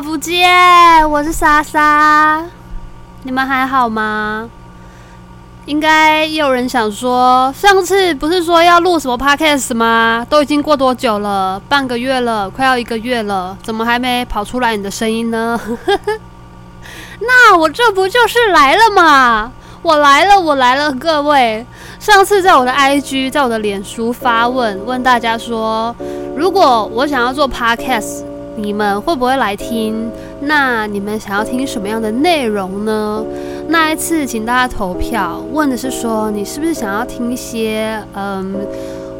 不见，我是莎莎，你们还好吗？应该有人想说，上次不是说要录什么 podcast 吗？都已经过多久了？半个月了，快要一个月了，怎么还没跑出来你的声音呢？那我这不就是来了吗？我来了，我来了，各位。上次在我的 IG，在我的脸书发问，问大家说，如果我想要做 Podcast，你们会不会来听？那你们想要听什么样的内容呢？那一次请大家投票，问的是说，你是不是想要听一些，嗯，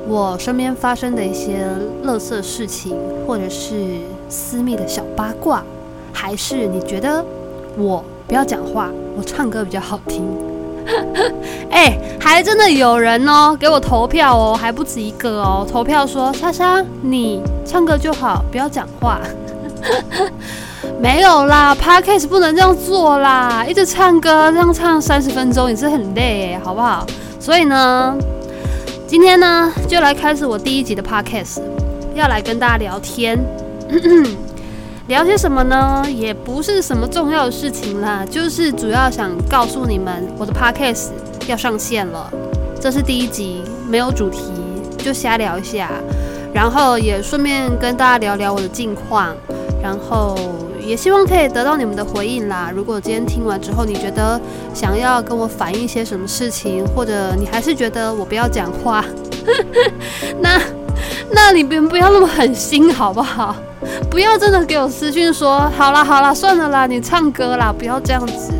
我身边发生的一些乐色事情，或者是私密的小八卦，还是你觉得我不要讲话，我唱歌比较好听？哎、还真的有人哦，给我投票哦，还不止一个哦。投票说：“莎莎，你唱歌就好，不要讲话。”没有啦，Podcast 不能这样做啦，一直唱歌这样唱三十分钟也是很累，好不好？所以呢，今天呢就来开始我第一集的 Podcast，要来跟大家聊天。聊些什么呢？也不是什么重要的事情啦，就是主要想告诉你们，我的 podcast 要上线了。这是第一集，没有主题，就瞎聊一下，然后也顺便跟大家聊聊我的近况，然后也希望可以得到你们的回应啦。如果今天听完之后，你觉得想要跟我反映一些什么事情，或者你还是觉得我不要讲话，那那你们不要那么狠心，好不好？不要真的给我私讯说好啦好啦，算了啦，你唱歌啦，不要这样子。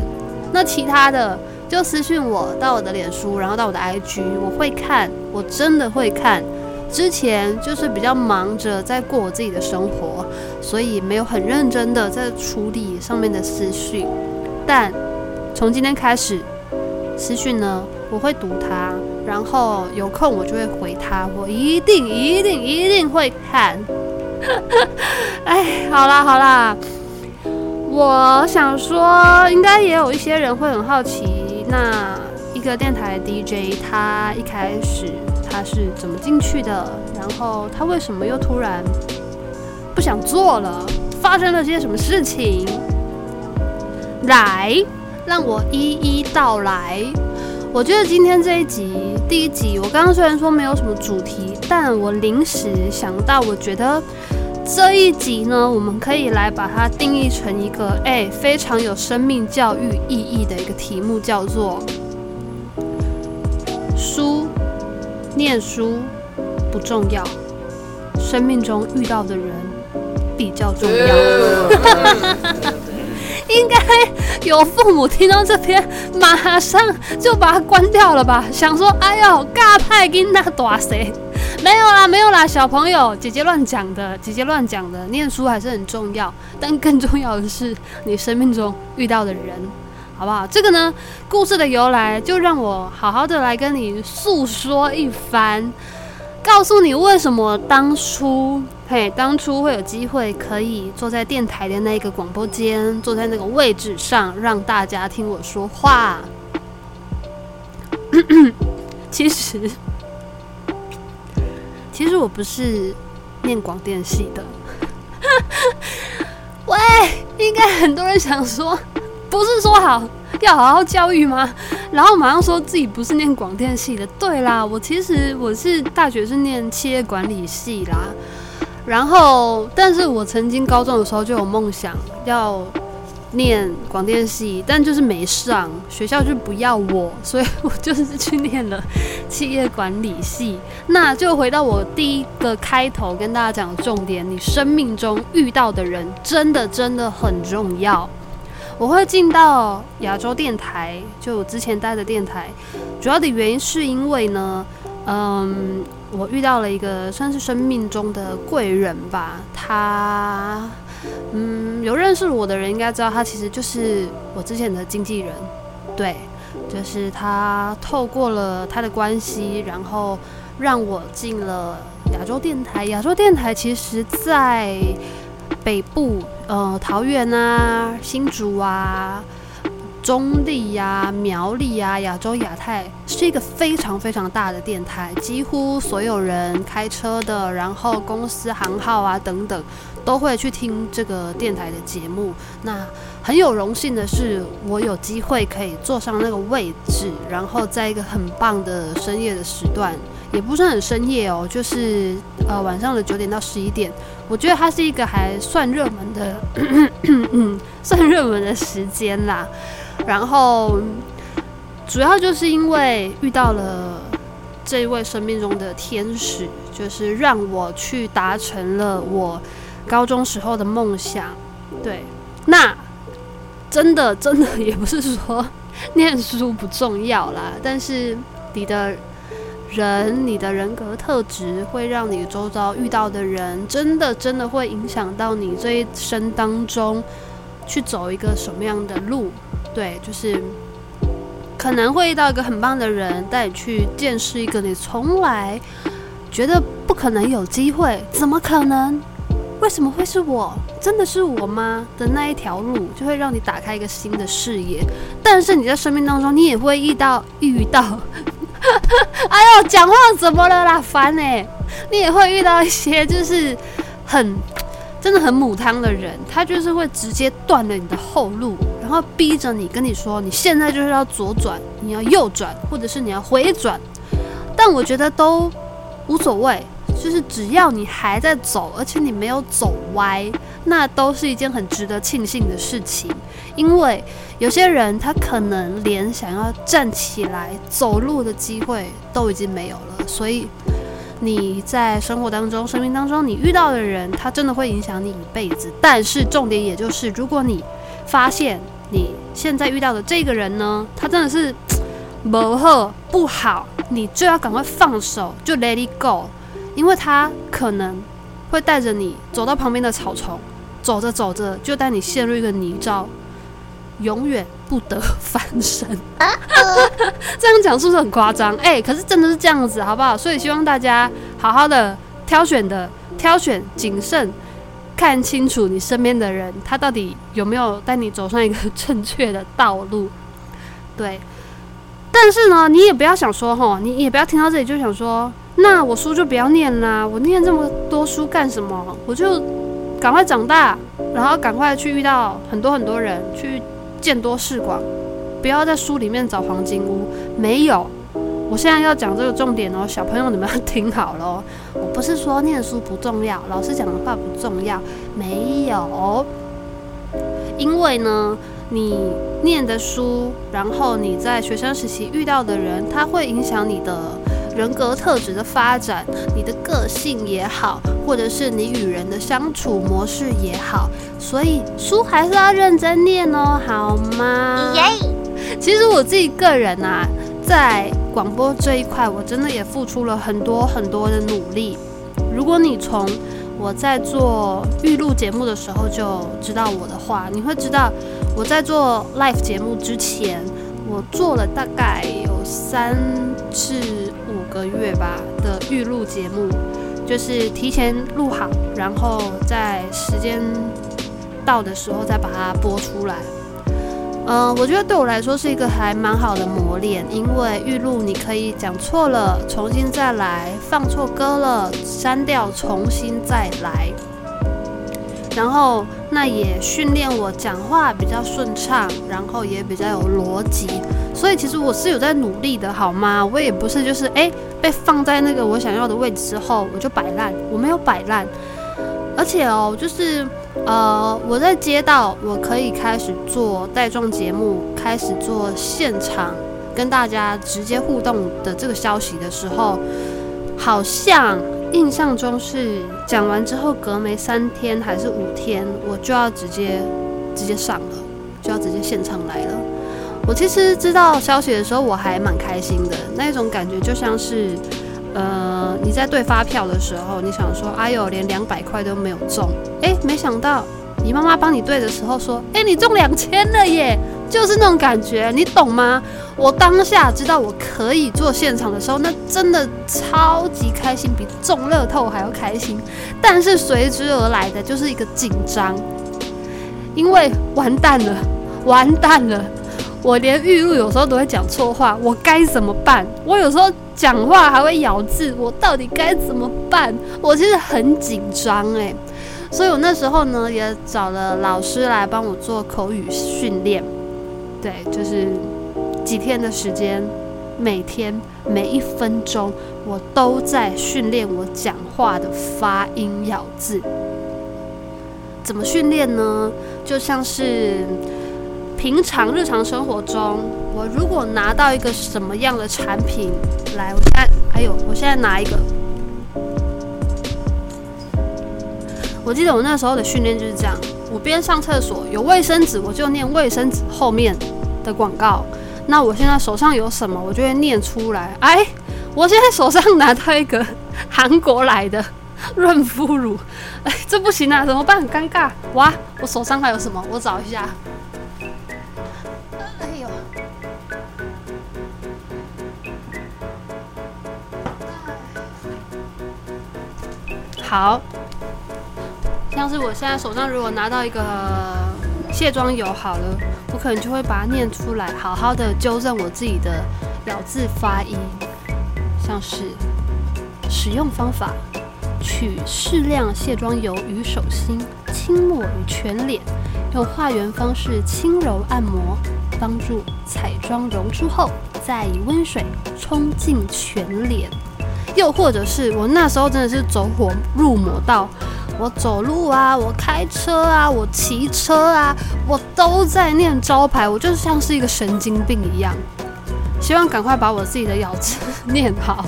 那其他的就私讯我到我的脸书，然后到我的 IG，我会看，我真的会看。之前就是比较忙着在过我自己的生活，所以没有很认真的在处理上面的私讯。但从今天开始，私讯呢，我会读它，然后有空我就会回他，我一定一定一定会看。哎，好啦好啦，我想说，应该也有一些人会很好奇，那一个电台 DJ 他一开始他是怎么进去的？然后他为什么又突然不想做了？发生了些什么事情？来，让我一一道来。我觉得今天这一集第一集，我刚刚虽然说没有什么主题，但我临时想到，我觉得。这一集呢，我们可以来把它定义成一个哎非常有生命教育意义的一个题目，叫做“书念书不重要，生命中遇到的人比较重要。” 应该有父母听到这边，马上就把它关掉了吧？想说：“哎呦，尬派跟那大谁？”没有啦，没有啦，小朋友，姐姐乱讲的，姐姐乱讲的。念书还是很重要，但更重要的是你生命中遇到的人，好不好？这个呢，故事的由来就让我好好的来跟你诉说一番，告诉你为什么当初，嘿，当初会有机会可以坐在电台的那个广播间，坐在那个位置上，让大家听我说话。其实。其实我不是念广电系的，喂，应该很多人想说，不是说好要好好教育吗？然后马上说自己不是念广电系的。对啦，我其实我是大学是念企业管理系啦，然后，但是我曾经高中的时候就有梦想要。念广电系，但就是没上，学校就不要我，所以我就是去念了企业管理系。那就回到我第一个开头跟大家讲的重点，你生命中遇到的人真的真的很重要。我会进到亚洲电台，就我之前待的电台，主要的原因是因为呢，嗯，我遇到了一个算是生命中的贵人吧，他。嗯，有认识我的人应该知道，他其实就是我之前的经纪人，对，就是他透过了他的关系，然后让我进了亚洲电台。亚洲电台其实，在北部，呃，桃园啊、新竹啊，中立呀、苗栗呀、亚洲亚太是一个非常非常大的电台，几乎所有人开车的，然后公司行号啊等等，都会去听这个电台的节目。那很有荣幸的是，我有机会可以坐上那个位置，然后在一个很棒的深夜的时段，也不是很深夜哦，就是呃晚上的九点到十一点，我觉得它是一个还算热门的，算热门的时间啦。然后，主要就是因为遇到了这一位生命中的天使，就是让我去达成了我高中时候的梦想。对，那真的真的也不是说念书不重要啦，但是你的人、你的人格特质，会让你周遭遇到的人，真的真的会影响到你这一生当中去走一个什么样的路。对，就是可能会遇到一个很棒的人，带你去见识一个你从来觉得不可能有机会，怎么可能？为什么会是我？真的是我吗？的那一条路，就会让你打开一个新的视野。但是你在生命当中，你也会遇到 遇到，哎呦，讲话怎么了啦？烦欸！你也会遇到一些就是很真的很母汤的人，他就是会直接断了你的后路。然后逼着你跟你说，你现在就是要左转，你要右转，或者是你要回转。但我觉得都无所谓，就是只要你还在走，而且你没有走歪，那都是一件很值得庆幸的事情。因为有些人他可能连想要站起来走路的机会都已经没有了。所以你在生活当中、生命当中，你遇到的人，他真的会影响你一辈子。但是重点也就是，如果你发现，你现在遇到的这个人呢，他真的是不好不好，你就要赶快放手，就 let it go，因为他可能会带着你走到旁边的草丛，走着走着就带你陷入一个泥沼，永远不得翻身。这样讲是不是很夸张？哎，可是真的是这样子，好不好？所以希望大家好好的挑选的，挑选谨慎。看清楚你身边的人，他到底有没有带你走上一个正确的道路？对。但是呢，你也不要想说齁，你也不要听到这里就想说，那我书就不要念啦，我念这么多书干什么？我就赶快长大，然后赶快去遇到很多很多人，去见多识广，不要在书里面找黄金屋。没有。我现在要讲这个重点哦，小朋友你们要听好喽。我不是说念书不重要，老师讲的话不重要，没有。因为呢，你念的书，然后你在学生时期遇到的人，他会影响你的人格特质的发展，你的个性也好，或者是你与人的相处模式也好。所以书还是要认真念哦，好吗？耶。其实我自己个人啊，在广播这一块，我真的也付出了很多很多的努力。如果你从我在做预录节目的时候就知道我的话，你会知道我在做 live 节目之前，我做了大概有三至五个月吧的预录节目，就是提前录好，然后在时间到的时候再把它播出来。嗯，我觉得对我来说是一个还蛮好的磨练，因为预录你可以讲错了，重新再来；放错歌了，删掉，重新再来。然后那也训练我讲话比较顺畅，然后也比较有逻辑。所以其实我是有在努力的，好吗？我也不是就是诶被放在那个我想要的位置之后我就摆烂，我没有摆烂。而且哦，就是。呃，我在接到我可以开始做带状节目，开始做现场跟大家直接互动的这个消息的时候，好像印象中是讲完之后隔没三天还是五天，我就要直接直接上了，就要直接现场来了。我其实知道消息的时候，我还蛮开心的，那种感觉就像是。呃，你在对发票的时候，你想说，哎呦，连两百块都没有中，哎，没想到你妈妈帮你对的时候说，哎，你中两千了耶，就是那种感觉，你懂吗？我当下知道我可以做现场的时候，那真的超级开心，比中乐透还要开心。但是随之而来的就是一个紧张，因为完蛋了，完蛋了，我连预录有时候都会讲错话，我该怎么办？我有时候讲话还会咬字，我到底该怎么办？我其实很紧张诶，所以我那时候呢也找了老师来帮我做口语训练，对，就是几天的时间，每天每一分钟我都在训练我讲话的发音咬字。怎么训练呢？就像是。平常日常生活中，我如果拿到一个什么样的产品来，我现在，哎呦，我现在拿一个。我记得我那时候的训练就是这样：我边上厕所有卫生纸，我就念卫生纸后面的广告。那我现在手上有什么，我就会念出来。哎，我现在手上拿到一个韩国来的润肤乳，哎，这不行啊，怎么办？很尴尬。哇，我手上还有什么？我找一下。哎呦好，像是我现在手上如果拿到一个卸妆油，好了，我可能就会把它念出来，好好的纠正我自己的咬字发音。像是使用方法：取适量卸妆油于手心，轻抹于全脸，用画圆方式轻柔按摩，帮助彩妆溶出后，再以温水冲净全脸。又或者是我那时候真的是走火入魔到，我走路啊，我开车啊，我骑车啊，我都在念招牌，我就像是一个神经病一样，希望赶快把我自己的咬字 念好，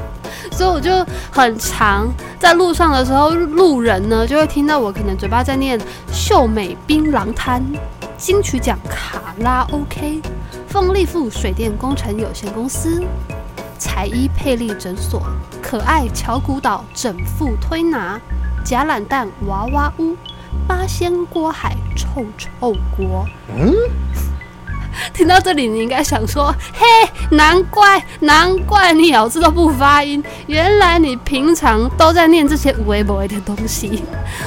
所以我就很长在路上的时候，路人呢就会听到我可能嘴巴在念秀美槟榔摊、金曲奖卡拉 OK、凤利富水电工程有限公司。彩衣佩丽诊所、可爱乔古岛整复推拿、假懒蛋娃娃屋、八仙锅海臭臭锅。嗯，听到这里，你应该想说：嘿，难怪难怪你咬字都不发音，原来你平常都在念这些无为不为的东西。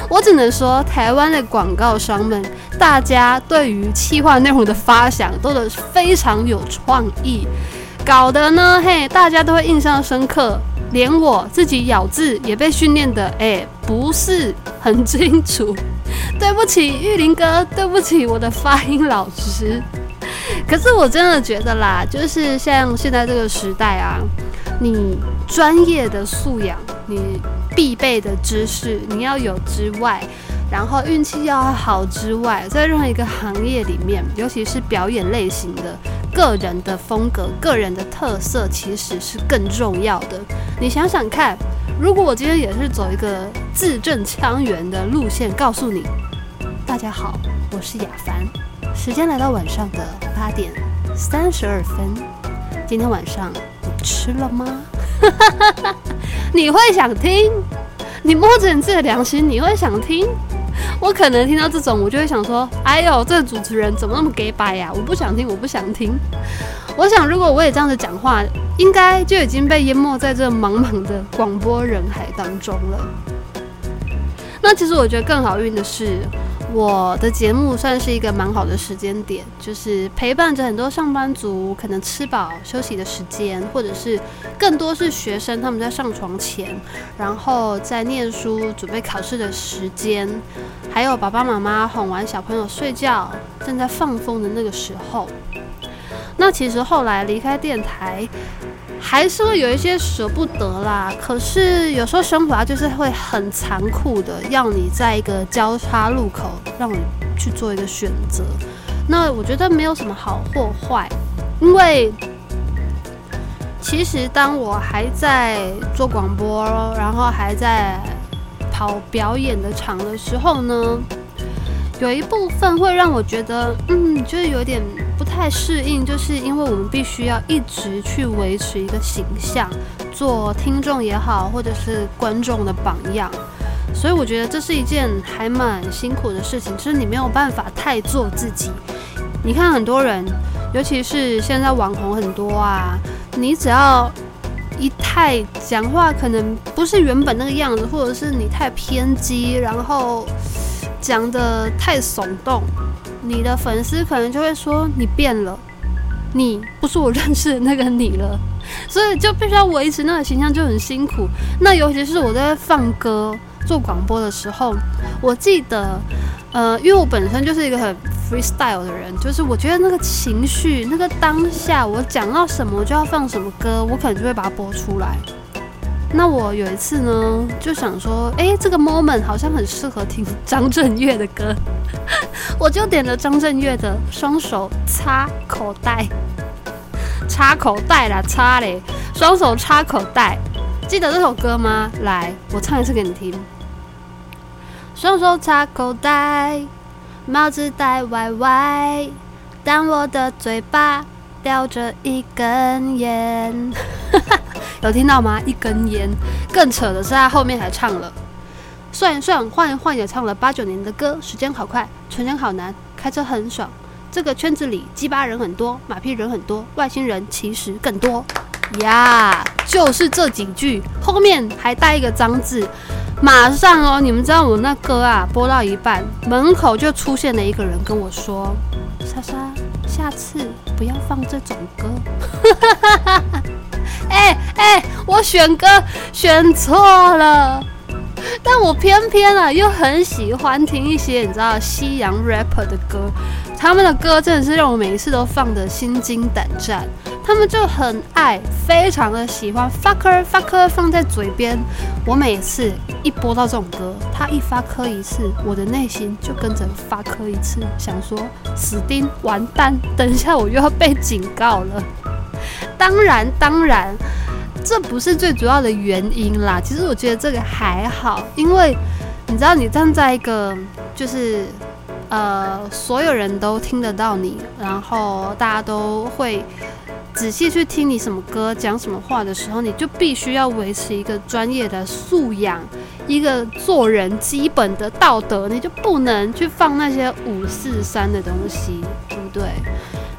我只能说，台湾的广告商们，大家对于企划内容的发想都是非常有创意。搞得呢，嘿，大家都会印象深刻，连我自己咬字也被训练的，哎，不是很清楚。对不起，玉林哥，对不起，我的发音老师。可是我真的觉得啦，就是像现在这个时代啊，你专业的素养，你必备的知识，你要有之外，然后运气要好之外，在任何一个行业里面，尤其是表演类型的。个人的风格、个人的特色其实是更重要的。你想想看，如果我今天也是走一个字正腔圆的路线，告诉你，大家好，我是雅凡，时间来到晚上的八点三十二分，今天晚上你吃了吗？你会想听？你摸着你自己的良心，你会想听？我可能听到这种，我就会想说：“哎呦，这个主持人怎么那么 gay 吧呀？我不想听，我不想听。”我想，如果我也这样子讲话，应该就已经被淹没在这茫茫的广播人海当中了。那其实我觉得更好运的是。我的节目算是一个蛮好的时间点，就是陪伴着很多上班族，可能吃饱休息的时间，或者是更多是学生他们在上床前，然后在念书准备考试的时间，还有爸爸妈妈哄完小朋友睡觉，正在放风的那个时候。那其实后来离开电台。还是会有一些舍不得啦，可是有时候生活啊，就是会很残酷的，要你在一个交叉路口，让你去做一个选择。那我觉得没有什么好或坏，因为其实当我还在做广播，然后还在跑表演的场的时候呢，有一部分会让我觉得，嗯，就是有点。不太适应，就是因为我们必须要一直去维持一个形象，做听众也好，或者是观众的榜样，所以我觉得这是一件还蛮辛苦的事情，就是你没有办法太做自己。你看很多人，尤其是现在网红很多啊，你只要一太讲话，可能不是原本那个样子，或者是你太偏激，然后讲得太耸动。你的粉丝可能就会说你变了，你不是我认识的那个你了，所以就必须要维持那个形象，就很辛苦。那尤其是我在放歌做广播的时候，我记得，呃，因为我本身就是一个很 freestyle 的人，就是我觉得那个情绪，那个当下，我讲到什么就要放什么歌，我可能就会把它播出来。那我有一次呢，就想说，哎、这个 moment 好像很适合听张震岳的歌，我就点了张震岳的《双手插口袋》，插口袋啦，插嘞，双手插口袋，记得这首歌吗？来，我唱一次给你听。双手插口袋，帽子戴歪歪，但我的嘴巴叼着一根烟。有听到吗？一根烟。更扯的是，他后面还唱了，算一算，换一换，也唱了八九年的歌。时间好快，存钱好难，开车很爽。这个圈子里鸡巴人很多，马屁人很多，外星人其实更多。呀、就是这几句，后面还带一个脏字。马上哦，你们知道我那歌啊，播到一半，门口就出现了一个人跟我说：“莎莎，下次不要放这种歌。”哎哎，我选歌选错了，但我偏偏啊又很喜欢听一些你知道西洋 rapper 的歌，他们的歌真的是让我每一次都放得心惊胆战。他们就很爱，非常的喜欢 fucker fucker 放在嘴边。我每次一播到这种歌，他一发科一次，我的内心就跟着发科一次，想说死定完蛋，等一下我又要被警告了。当然，当然，这不是最主要的原因啦。其实我觉得这个还好，因为你知道，你站在一个就是呃，所有人都听得到你，然后大家都会仔细去听你什么歌、讲什么话的时候，你就必须要维持一个专业的素养，一个做人基本的道德，你就不能去放那些五四三的东西，对不对？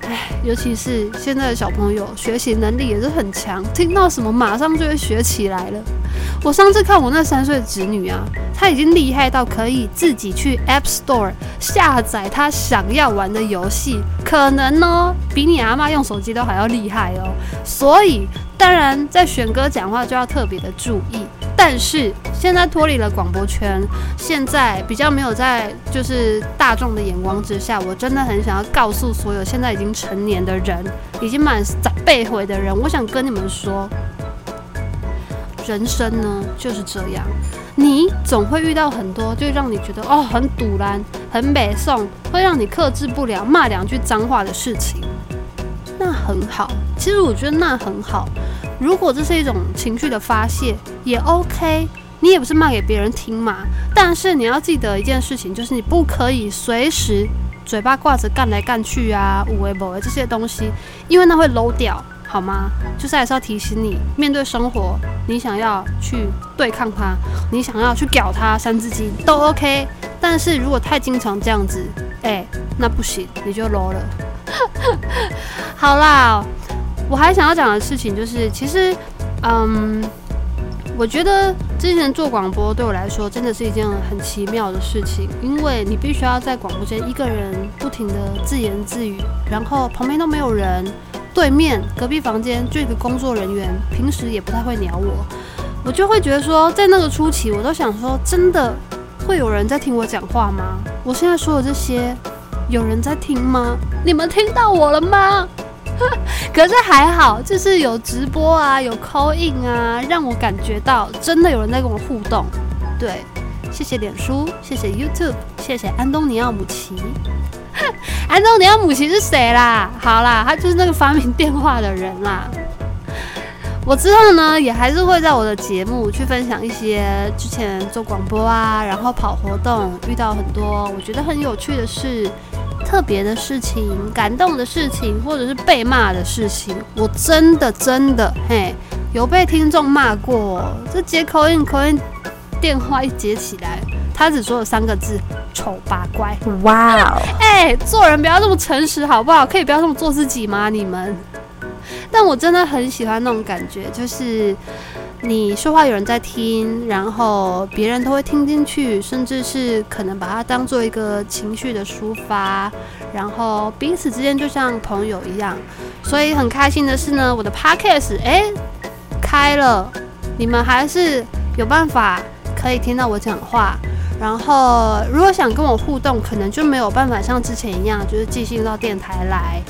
唉，尤其是现在的小朋友，学习能力也是很强，听到什么马上就会学起来了。我上次看我那三岁的侄女啊，她已经厉害到可以自己去 App Store 下载她想要玩的游戏，可能呢比你阿妈用手机都还要厉害哦。所以，当然在选歌讲话就要特别的注意。但是现在脱离了广播圈，现在比较没有在就是大众的眼光之下，我真的很想要告诉所有现在已经成年的人，已经满长辈回的人，我想跟你们说，人生呢？就是这样，你总会遇到很多就让你觉得哦很堵然、很北宋，会让你克制不了骂两句脏话的事情，那很好，其实我觉得那很好。如果这是一种情绪的发泄，也 OK，你也不是骂给别人听嘛。但是你要记得一件事情，就是你不可以随时嘴巴挂着干来干去啊、无为不为这些东西，因为那会 low 掉，好吗？就是还是要提醒你，面对生活，你想要去对抗它，你想要去屌它三字经都 OK。但是如果太经常这样子，哎、那不行，你就 low 了。好啦。我还想要讲的事情就是，其实，嗯，我觉得之前做广播对我来说真的是一件很奇妙的事情，因为你必须要在广播间一个人不停的自言自语，然后旁边都没有人，对面隔壁房间就一个工作人员，平时也不太会鸟我，我就会觉得说，在那个初期，我都想说，真的会有人在听我讲话吗？我现在说的这些，有人在听吗？你们听到我了吗？可是还好，就是有直播啊，有 call in 啊，让我感觉到真的有人在跟我互动。对，谢谢脸书，谢谢 YouTube，谢谢安东尼奥姆奇。安东尼奥姆奇是谁啦？好啦，他就是那个发明电话的人啦。我之后呢，也还是会在我的节目去分享一些之前做广播啊，然后跑活动遇到很多我觉得很有趣的事。特别的事情、感动的事情，或者是被骂的事情，我真的真的嘿，有被听众骂过。这接口音口音电话一接起来，他只说了三个字：丑八怪。哇哦！哎，做人不要这么诚实好不好？可以不要这么做自己吗？你们？但我真的很喜欢那种感觉，就是你说话有人在听，然后别人都会听进去，甚至是可能把它当做一个情绪的抒发，然后彼此之间就像朋友一样。所以很开心的是呢，我的 podcast 哎开了，你们还是有办法可以听到我讲话。然后如果想跟我互动，可能就没有办法像之前一样，就是寄信到电台来。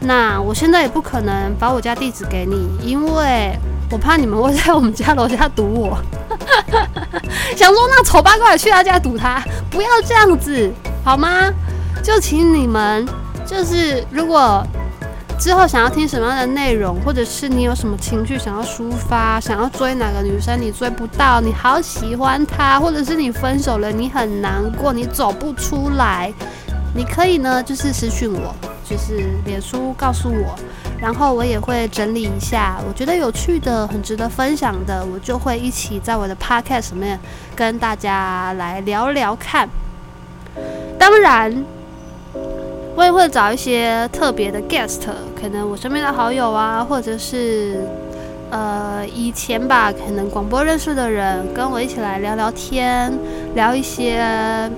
那我现在也不可能把我家地址给你，因为。我怕你们会在我们家楼下堵我，想说那丑八怪去他家堵他，不要这样子好吗？就请你们，就是如果之后想要听什么样的内容，或者是你有什么情绪想要抒发，想要追哪个女生你追不到，你好喜欢她，或者是你分手了你很难过，你走不出来，你可以呢就是私讯我，就是脸书告诉我。然后我也会整理一下，我觉得有趣的、很值得分享的，我就会一起在我的 podcast 里面跟大家来聊聊看。当然，我也会找一些特别的 guest，可能我身边的好友啊，或者是呃以前吧，可能广播认识的人，跟我一起来聊聊天，聊一些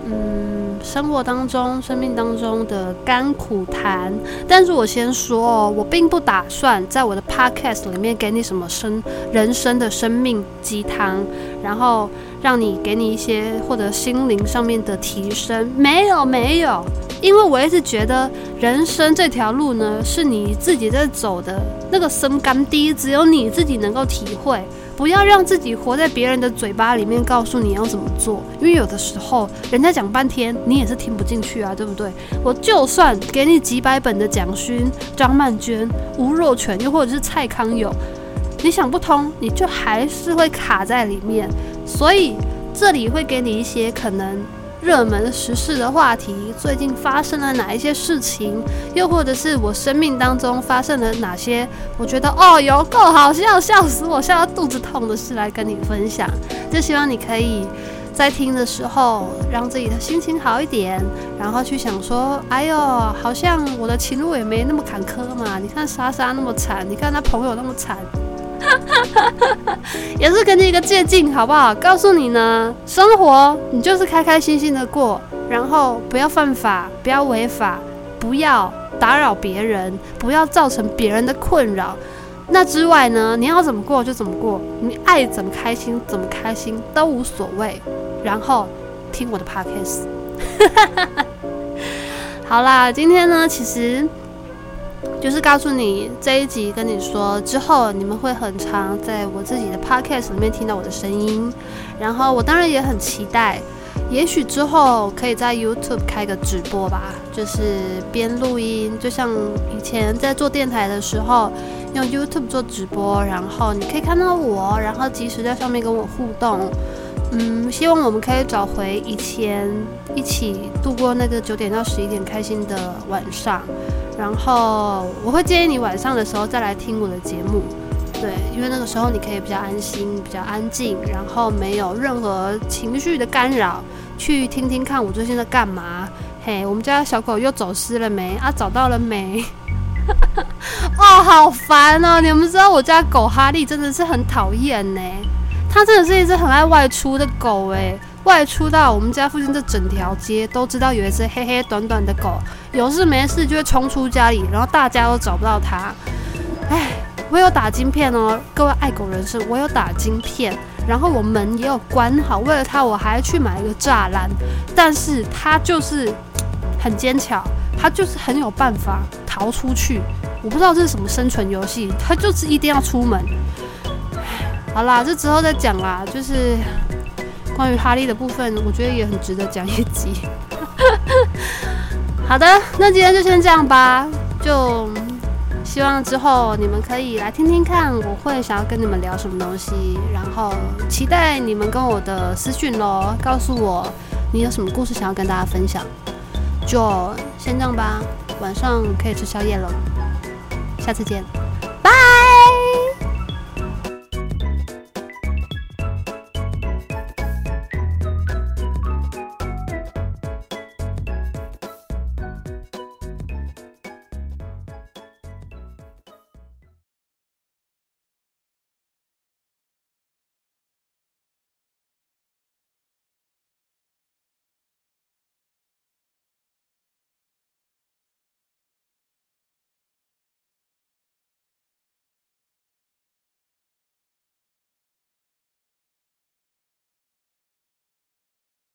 嗯。生活当中、生命当中的甘苦谈，但是我先说哦，我并不打算在我的 podcast 里面给你什么生人生的生命鸡汤，然后让你给你一些或者心灵上面的提升，没有没有，因为我一直觉得人生这条路呢，是你自己在走的，那个深甘低，只有你自己能够体会。不要让自己活在别人的嘴巴里面，告诉你要怎么做，因为有的时候人家讲半天，你也是听不进去啊，对不对？我就算给你几百本的蒋勋、张曼娟、吴若权，又或者是蔡康永，你想不通，你就还是会卡在里面。所以这里会给你一些可能。热门时事的话题，最近发生了哪一些事情？又或者是我生命当中发生了哪些我觉得哦有够好笑，笑死我，笑到肚子痛的事来跟你分享。就希望你可以在听的时候，让自己的心情好一点，然后去想说，哎呦，好像我的情路也没那么坎坷嘛。你看莎莎那么惨，你看她朋友那么惨。也是给你一个借镜，好不好？告诉你呢，生活你就是开开心心的过，然后不要犯法，不要违法，不要打扰别人，不要造成别人的困扰。那之外呢，你要怎么过就怎么过，你爱怎么开心怎么开心都无所谓。然后听我的 podcast。好啦，今天呢，其实。就是告诉你这一集跟你说之后，你们会很常在我自己的 podcast 里面听到我的声音。然后我当然也很期待，也许之后可以在 YouTube 开个直播吧，就是边录音，就像以前在做电台的时候，用 YouTube 做直播，然后你可以看到我，然后及时在上面跟我互动。嗯，希望我们可以找回以前一起度过那个九点到十一点开心的晚上。然后我会建议你晚上的时候再来听我的节目，对，因为那个时候你可以比较安心、比较安静，然后没有任何情绪的干扰，去听听看我最近在干嘛。嘿，我们家小狗又走失了没？啊，找到了没？哦，好烦哦！你们知道我家狗哈利真的是很讨厌呢，它真的是一只很爱外出的狗诶。外出到我们家附近这整条街都知道有一只黑黑短短的狗，有事没事就会冲出家里，然后大家都找不到它。哎，我有打晶片哦，各位爱狗人士，我有打晶片，然后我门也有关好，为了它我还去买一个栅栏，但是它就是很坚强，它就是很有办法逃出去。我不知道这是什么生存游戏，它就是一定要出门。好啦，这之后再讲啦，就是。关于哈利的部分，我觉得也很值得讲一集。好的，那今天就先这样吧。就希望之后你们可以来听听看，我会想要跟你们聊什么东西，然后期待你们跟我的私讯咯，告诉我你有什么故事想要跟大家分享。就先这样吧，晚上可以吃宵夜了，下次见。